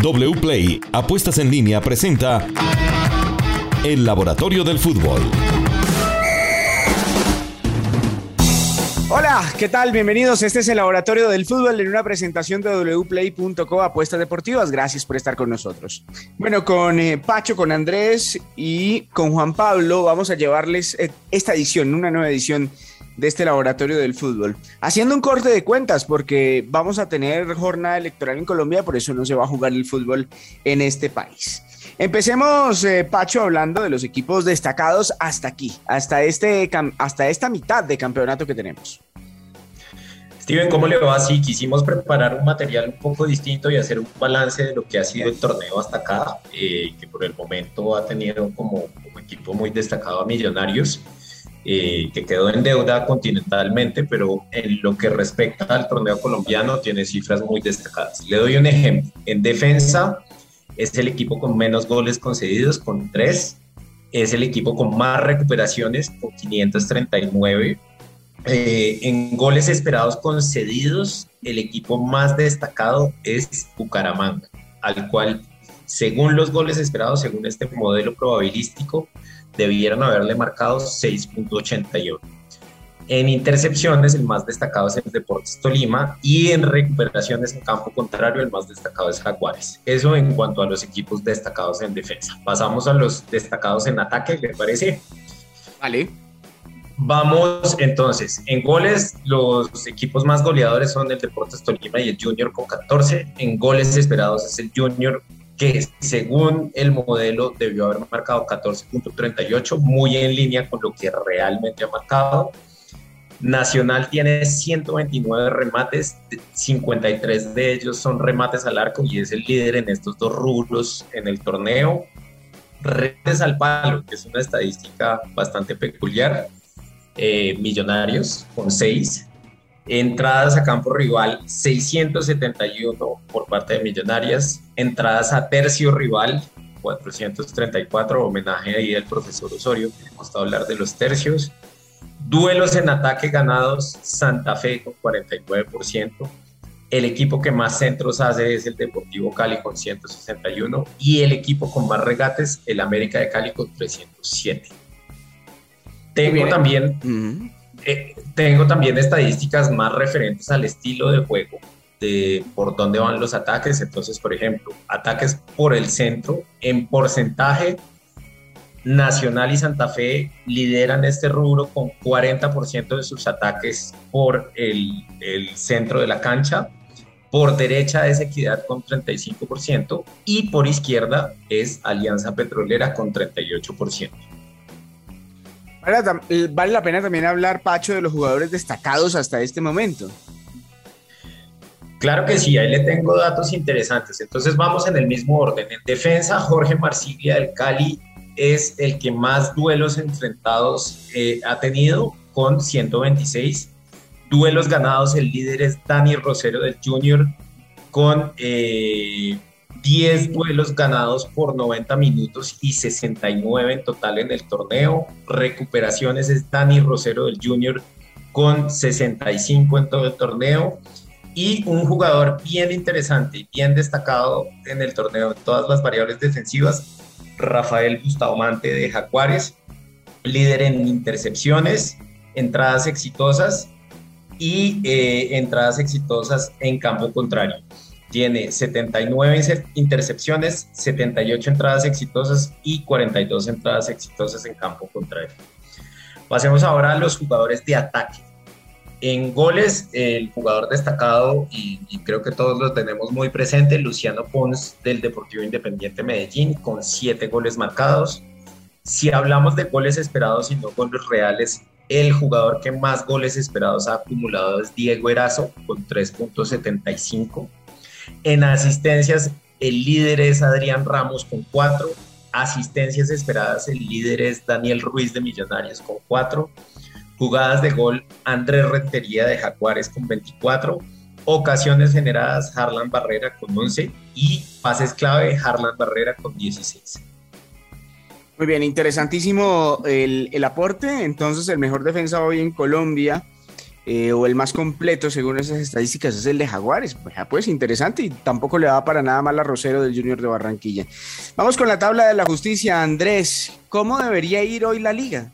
WPLAY Apuestas en línea presenta El Laboratorio del Fútbol. Hola, ¿qué tal? Bienvenidos. Este es el Laboratorio del Fútbol en una presentación de wplay.co Apuestas Deportivas. Gracias por estar con nosotros. Bueno, con eh, Pacho, con Andrés y con Juan Pablo vamos a llevarles eh, esta edición, una nueva edición de este laboratorio del fútbol. Haciendo un corte de cuentas, porque vamos a tener jornada electoral en Colombia, por eso no se va a jugar el fútbol en este país. Empecemos, eh, Pacho, hablando de los equipos destacados hasta aquí, hasta, este, hasta esta mitad de campeonato que tenemos. Steven, ¿cómo le va? Sí, quisimos preparar un material un poco distinto y hacer un balance de lo que ha sido el torneo hasta acá, eh, que por el momento ha tenido como, como equipo muy destacado a Millonarios. Eh, que quedó en deuda continentalmente, pero en lo que respecta al torneo colombiano tiene cifras muy destacadas. Le doy un ejemplo. En defensa es el equipo con menos goles concedidos, con tres. Es el equipo con más recuperaciones, con 539. Eh, en goles esperados concedidos, el equipo más destacado es Bucaramanga, al cual, según los goles esperados, según este modelo probabilístico, debieron haberle marcado 6.81. En intercepciones, el más destacado es el Deportes Tolima y en recuperaciones en campo contrario, el más destacado es Jaguares. Eso en cuanto a los equipos destacados en defensa. Pasamos a los destacados en ataque, ¿le parece? Vale. Vamos entonces, en goles, los equipos más goleadores son el Deportes Tolima y el Junior con 14. En goles esperados es el Junior que según el modelo debió haber marcado 14.38, muy en línea con lo que realmente ha marcado. Nacional tiene 129 remates, 53 de ellos son remates al arco y es el líder en estos dos rubros en el torneo. Remates al palo, que es una estadística bastante peculiar. Eh, millonarios con 6, Entradas a campo rival 671 por parte de Millonarias. Entradas a tercio rival 434, homenaje ahí del profesor Osorio, que estado hablar de los tercios. Duelos en ataque ganados, Santa Fe con 49%. El equipo que más centros hace es el Deportivo Cali con 161 y el equipo con más regates, el América de Cali con 307. Tengo también eh, tengo también estadísticas más referentes al estilo de juego, de por dónde van los ataques. Entonces, por ejemplo, ataques por el centro, en porcentaje, Nacional y Santa Fe lideran este rubro con 40% de sus ataques por el, el centro de la cancha. Por derecha es Equidad con 35% y por izquierda es Alianza Petrolera con 38%. Eh, vale la pena también hablar, Pacho, de los jugadores destacados hasta este momento. Claro que sí, ahí le tengo datos interesantes. Entonces vamos en el mismo orden. En defensa, Jorge Marsiglia del Cali es el que más duelos enfrentados eh, ha tenido con 126. Duelos ganados, el líder es Dani Rosero del Junior con eh, 10 vuelos ganados por 90 minutos y 69 en total en el torneo. Recuperaciones es Dani Rosero del Junior con 65 en todo el torneo. Y un jugador bien interesante y bien destacado en el torneo en todas las variables defensivas, Rafael Bustamante de Jaguares, líder en intercepciones, entradas exitosas y eh, entradas exitosas en campo contrario tiene 79 intercepciones, 78 entradas exitosas y 42 entradas exitosas en campo contrario. Pasemos ahora a los jugadores de ataque. En goles, el jugador destacado, y, creo que todos lo tenemos muy presente, Luciano Pons del Deportivo Independiente Medellín, con 7 goles marcados. Si hablamos de goles esperados y no goles reales, el jugador que más goles esperados ha acumulado es Diego Erazo, con 3.75 en asistencias, el líder es Adrián Ramos con cuatro. Asistencias esperadas, el líder es Daniel Ruiz de Millonarios con cuatro. Jugadas de gol, Andrés Rentería de Jaguares con 24. Ocasiones generadas, Harlan Barrera con 11. Y pases clave, Harlan Barrera con 16. Muy bien, interesantísimo el, el aporte. Entonces, el mejor defensa hoy en Colombia eh, o el más completo según esas estadísticas es el de Jaguares. Pues, interesante y tampoco le va para nada mal a Rosero del Junior de Barranquilla. Vamos con la tabla de la justicia. Andrés, ¿cómo debería ir hoy la liga?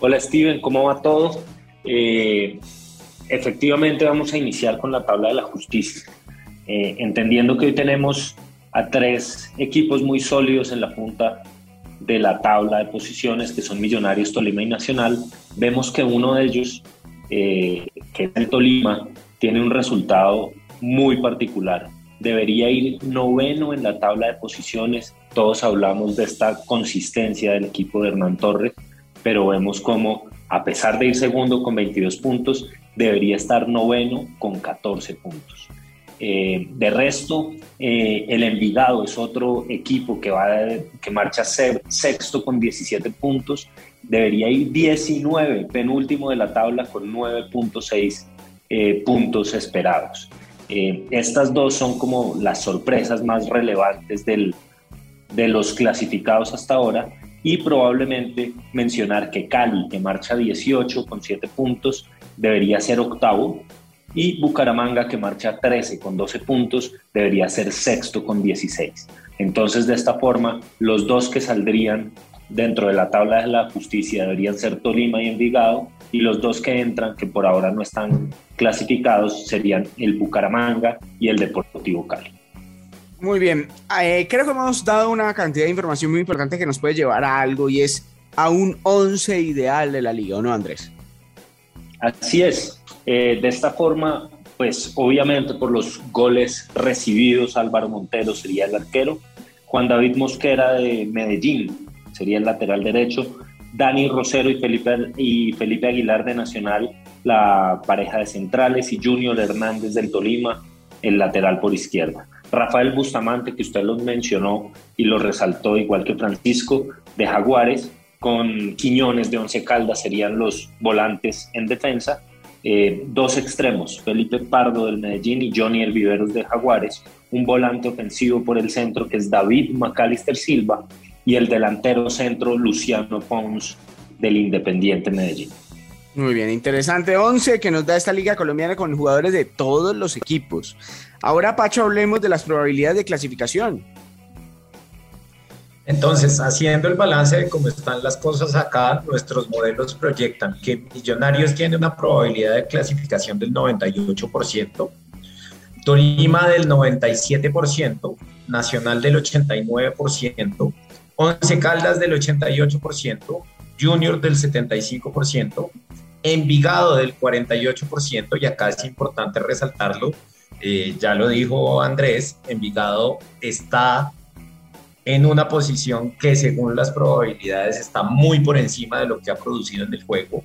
Hola Steven, ¿cómo va todo? Eh, efectivamente vamos a iniciar con la tabla de la justicia, eh, entendiendo que hoy tenemos a tres equipos muy sólidos en la punta de la tabla de posiciones, que son Millonarios, Tolima y Nacional, vemos que uno de ellos, eh, que es el Tolima, tiene un resultado muy particular. Debería ir noveno en la tabla de posiciones. Todos hablamos de esta consistencia del equipo de Hernán Torres, pero vemos como, a pesar de ir segundo con 22 puntos, debería estar noveno con 14 puntos. Eh, de resto, eh, el Envigado es otro equipo que, va que marcha sexto con 17 puntos. Debería ir 19, penúltimo de la tabla con 9.6 eh, puntos esperados. estas dos son como las sorpresas más relevantes del, de los clasificados hasta ahora y probablemente mencionar que Cali, que marcha 18 con 7 puntos, debería ser octavo y Bucaramanga, que marcha 13 con 12 puntos, debería ser sexto con 16. Entonces, de esta forma, los dos que saldrían dentro de la tabla de la justicia deberían ser Tolima y Envigado, y los dos que entran, que por ahora no están clasificados, serían el Bucaramanga y el Deportivo Cali. Muy bien, eh, creo que hemos dado una cantidad de información muy importante que nos puede llevar a algo y es a un 11 ideal de la liga, ¿o no, Andrés? Así es, eh, de esta forma, pues obviamente por los goles recibidos, Álvaro Montero sería el arquero, Juan David Mosquera de Medellín sería el lateral derecho, Dani Rosero y Felipe, y Felipe Aguilar de Nacional, la pareja de centrales, y Junior Hernández del Tolima, el lateral por izquierda. Rafael Bustamante, que usted lo mencionó y lo resaltó, igual que Francisco, de Jaguares, con Quiñones de Once Caldas serían los volantes en defensa, eh, dos extremos, Felipe Pardo del Medellín y Johnny El Viveros de Jaguares, un volante ofensivo por el centro que es David Macalister Silva y el delantero centro Luciano Pons del Independiente Medellín. Muy bien, interesante 11 que nos da esta liga colombiana con jugadores de todos los equipos. Ahora, Pacho, hablemos de las probabilidades de clasificación. Entonces, haciendo el balance de cómo están las cosas acá, nuestros modelos proyectan que Millonarios tiene una probabilidad de clasificación del 98%, Tolima del 97%, Nacional del 89%, Once Caldas del 88%, Junior del 75%, Envigado del 48%, y acá es importante resaltarlo, eh, ya lo dijo Andrés, Envigado está en una posición que según las probabilidades está muy por encima de lo que ha producido en el juego.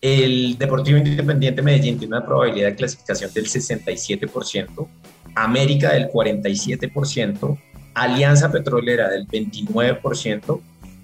El Deportivo Independiente Medellín tiene una probabilidad de clasificación del 67%, América del 47%, Alianza Petrolera del 29%,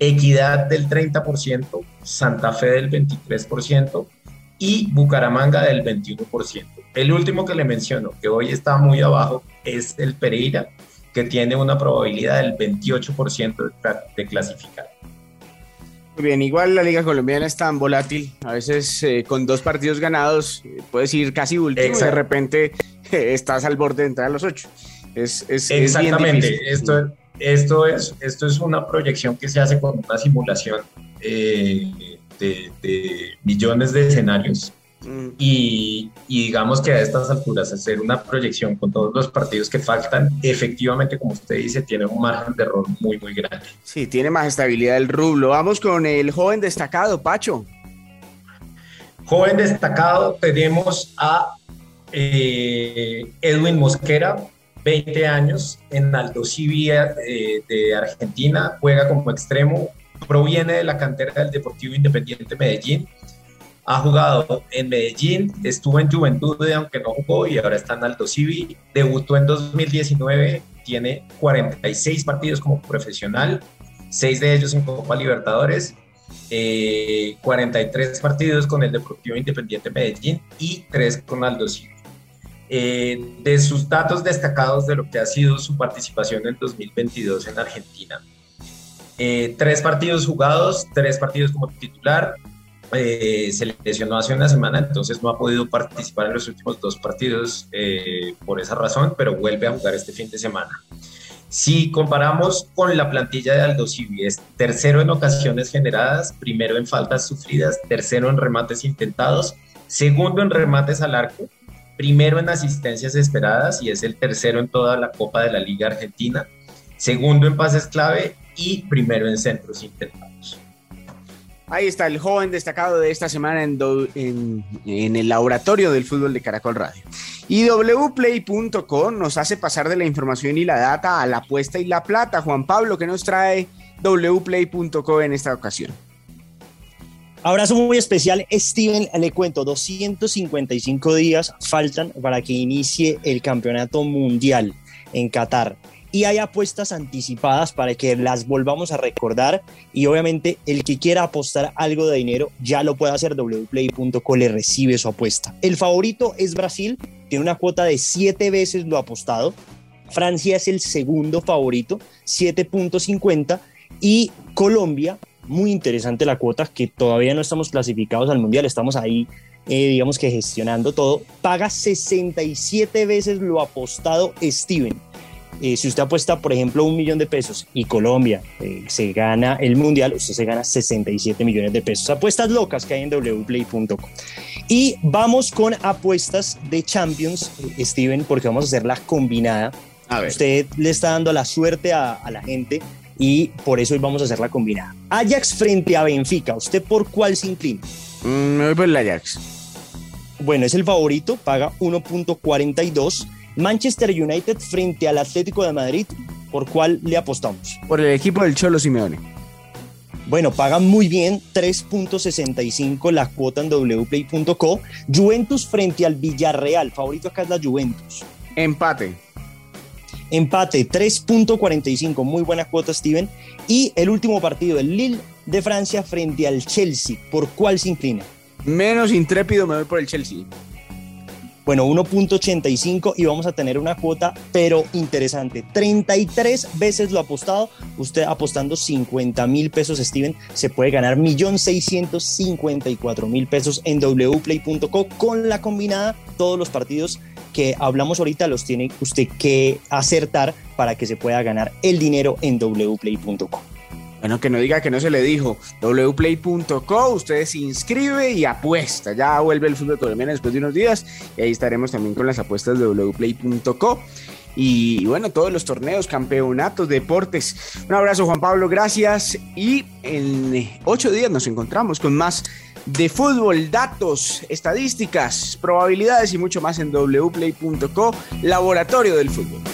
Equidad del 30%, Santa Fe del 23% y Bucaramanga del 21%. El último que le menciono, que hoy está muy abajo, es el Pereira, que tiene una probabilidad del 28% de, clasificar. Muy bien, igual la Liga Colombiana es tan volátil, a veces eh, con dos partidos ganados eh, puedes ir casi último y de repente eh, estás al borde de entrar a los ocho. Es, es Exactamente, esto, esto, es, esto es una proyección que se hace con una simulación de, de millones de escenarios Y, digamos que a estas alturas hacer una proyección con todos los partidos que faltan, efectivamente, como usted dice, tiene un margen de error muy, muy grande. Sí, tiene más estabilidad el rublo. Vamos con el joven destacado, Pacho. Joven destacado, tenemos a eh, Edwin Mosquera, 20 años, en Aldo Civi eh, de Argentina, juega como extremo, proviene de la cantera del Deportivo Independiente Medellín ha jugado en Medellín, estuvo en Juventud, aunque no jugó, y ahora está en Alto Civi. Debutó en 2019, tiene 46 partidos como profesional, 6 de ellos en Copa Libertadores, 43 eh, partidos con el Deportivo Independiente Medellín y 3 con Aldo Civi. Eh, de sus datos destacados de lo que ha sido su participación en 2022 en Argentina. Eh, tres partidos jugados, tres partidos como titular, eh, se lesionó hace una semana, entonces no ha podido participar en los últimos dos partidos eh, por esa razón, pero vuelve a jugar este fin de semana. Si comparamos con la plantilla de Aldo Civi, es tercero en ocasiones generadas, primero en faltas sufridas, tercero en remates intentados, segundo en remates al arco, primero en asistencias esperadas y es el tercero en toda la Copa de la Liga Argentina, segundo en pases clave y primero en centros intentados. Ahí está el joven destacado de esta semana en, el laboratorio del fútbol de Caracol Radio. Y wplay.com nos hace pasar de la información y la data a la apuesta y la plata. Juan Pablo, ¿qué nos trae wplay.co en esta ocasión? Abrazo muy especial, Steven. Le cuento, 255 días faltan para que inicie el campeonato mundial en Qatar y hay apuestas anticipadas para que las volvamos a recordar y obviamente el que quiera apostar algo de dinero ya lo puede hacer wplay.co le recibe su apuesta. El favorito es Brasil, tiene una cuota de siete veces lo apostado. Francia es el segundo favorito, 7.50 y Colombia, muy interesante la cuota que todavía no estamos clasificados al mundial, estamos ahí eh, digamos que gestionando todo, paga 67 veces lo apostado Steven. Eh, si usted apuesta, por ejemplo, un millón de pesos y Colombia eh, se gana el mundial, usted se gana 67 millones de pesos. Apuestas locas que hay en wplay.com. Y vamos con apuestas de Champions, Steven, porque vamos a hacer la combinada. A ver. Usted le está dando la suerte a, la gente y por eso hoy vamos a hacer la combinada. Ajax frente a Benfica, ¿usted por cuál se inclina? Mm, me voy por el Ajax. Bueno, es el favorito, paga 1.42 Manchester United frente al Atlético de Madrid, ¿por cuál le apostamos? Por el equipo del Cholo Simeone. Bueno, pagan muy bien, 3.65 la cuota en wplay.co. Juventus frente al Villarreal, favorito acá es la Juventus. Empate. Empate, 3.45, muy buena cuota, Steven. Y el último partido, el Lille de Francia frente al Chelsea, ¿por cuál se inclina? Menos intrépido me voy por el Chelsea. Bueno, 1.85 y vamos a tener una cuota, pero interesante. 33 veces lo apostado. Usted apostando 50 mil pesos, Steven, se puede ganar 1.654.000 pesos en wplay.co con la combinada. Todos los partidos que hablamos ahorita los tiene usted que acertar para que se pueda ganar el dinero en wplay.co. Bueno, que no diga que no se le dijo. wplay.co, usted se inscribe y apuesta. Ya vuelve el fútbol colombiano después de unos días y ahí estaremos también con las apuestas de wplay.co. Y bueno, todos los torneos, campeonatos, deportes. Un abrazo Juan Pablo, gracias. Y en ocho días nos encontramos con más de fútbol, datos, estadísticas, probabilidades y mucho más en wplay.co, Laboratorio del Fútbol.